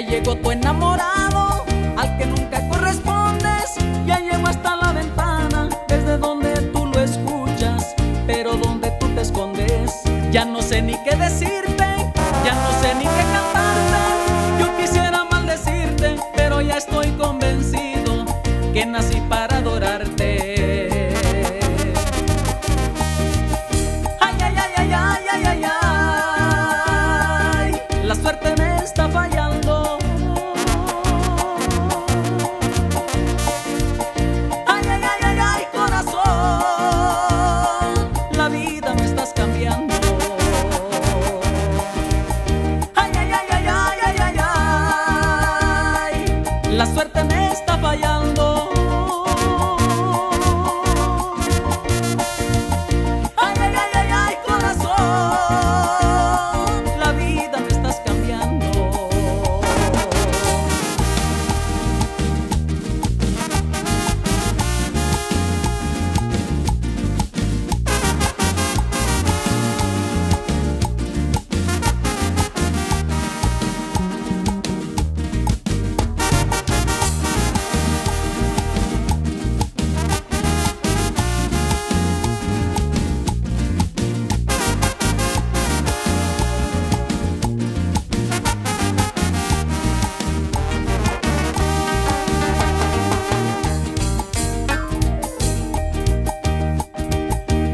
Ya llegó tu enamorado, al que nunca correspondes. Ya llegó hasta la ventana, desde donde tú lo escuchas, pero donde tú te escondes. Ya no sé ni qué decirte,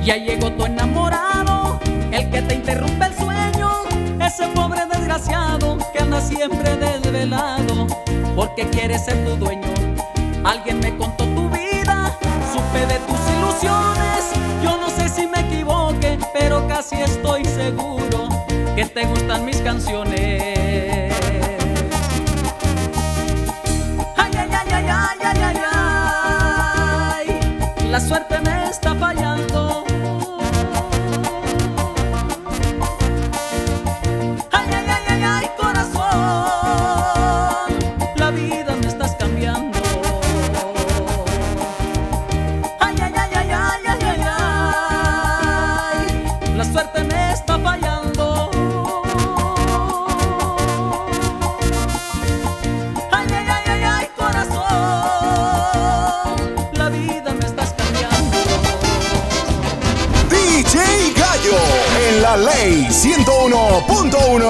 Ya llegó tu enamorado, el que te interrumpe el sueño, ese pobre desgraciado que anda siempre desvelado, porque quiere ser tu dueño. Alguien me contó tu vida, supe de tus ilusiones. Yo no sé si me equivoque, pero casi estoy seguro que te gustan mis canciones.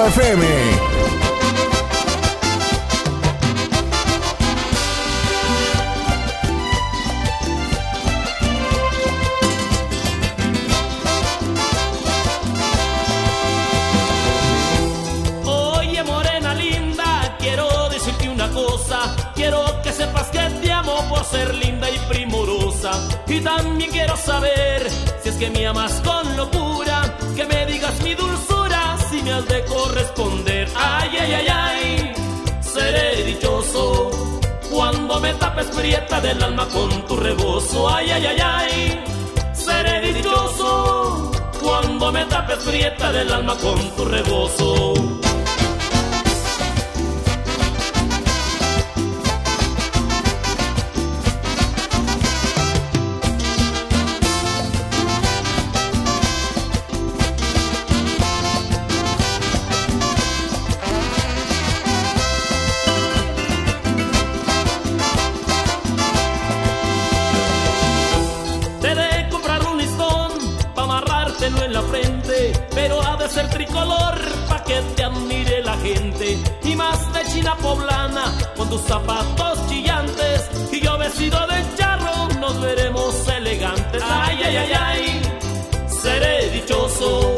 FM. Oye, morena linda, quiero decirte una cosa. Quiero que sepas que te amo por ser linda y primorosa. Y también quiero saber si es que me amas con locura. Que me digas mi dulzura, si me has. Ay, ay, ay, seré dichoso. Cuando me tapes prieta del alma con tu rebozo. Ay, ay, ay, ay, seré dichoso. Cuando me tapes prieta del alma con tu rebozo. Zapatos chillantes, y yo vestido de charro, nos veremos elegantes. Ay, ay, ay, ay, seré dichoso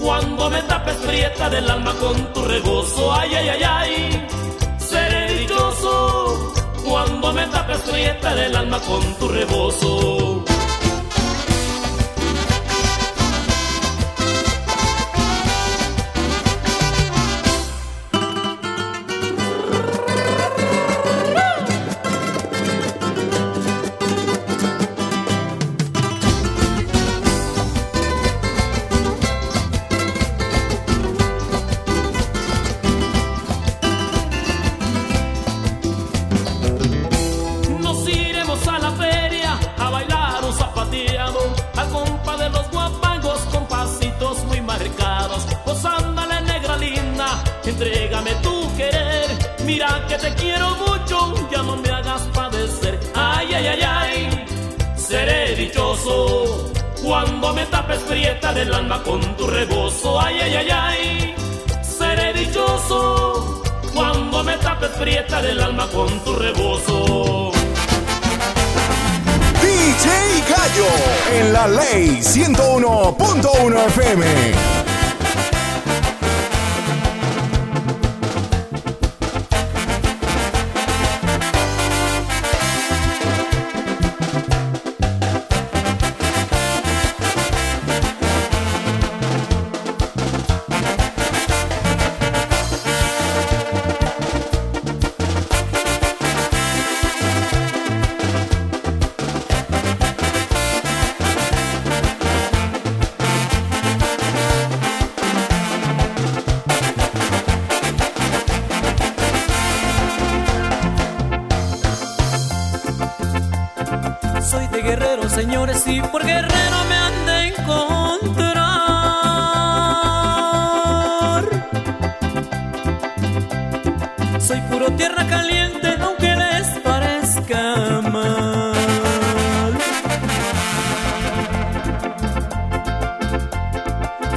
cuando me tapes prieta del alma con tu rebozo. Ay, ay, ay, ay, seré dichoso cuando me tapes prieta del alma con tu rebozo. Entrégame tu querer. Mira que te quiero mucho, ya no me hagas padecer. Ay, ay, ay, ay, seré dichoso cuando me tapes prieta del alma con tu rebozo. Ay, ay, ay, ay, seré dichoso cuando me tapes prieta del alma con tu rebozo. DJ Gallo en la ley 101.1 FM. si por guerrero me han de encontrar. Soy puro tierra caliente, aunque les parezca mal.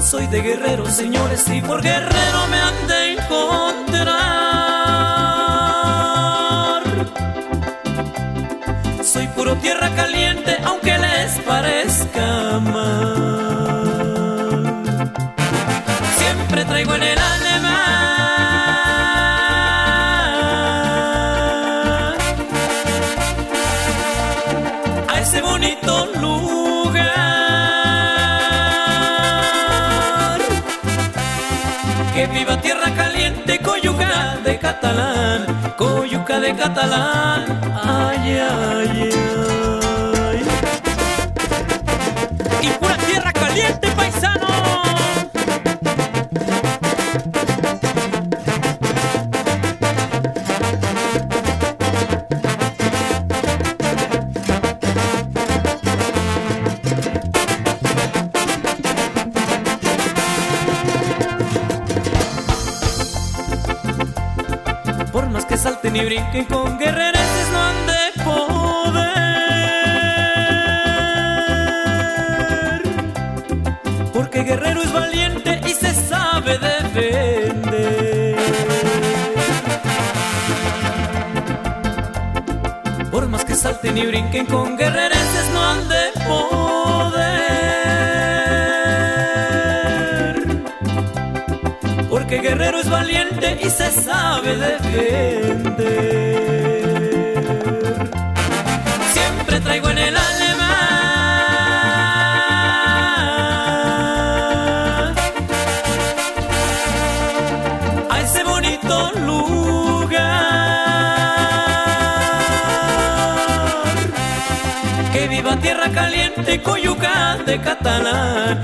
Soy de guerrero, señores, y por guerrero me han de de catalán. Ay, ay, ay. Y pura tierra caliente, paisano. Ni brinquen con guerreros no han de poder. Porque guerrero es valiente y se sabe defender. Por más que salten y brinquen con guerreros no han de poder. Porque guerrero es valiente y se sabe defender. Viva tierra caliente, coyuca de catalán,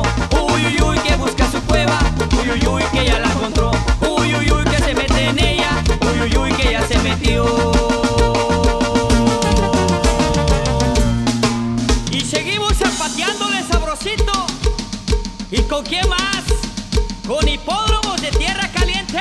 Uy, uy, uy, que busca su cueva. Uy, uy, uy, que ya la encontró. Uy, uy, uy, que se mete en ella. Uy, uy, uy, que ya se metió. Y seguimos zapateándole sabrosito. ¿Y con qué más? Con hipódromos de tierra caliente.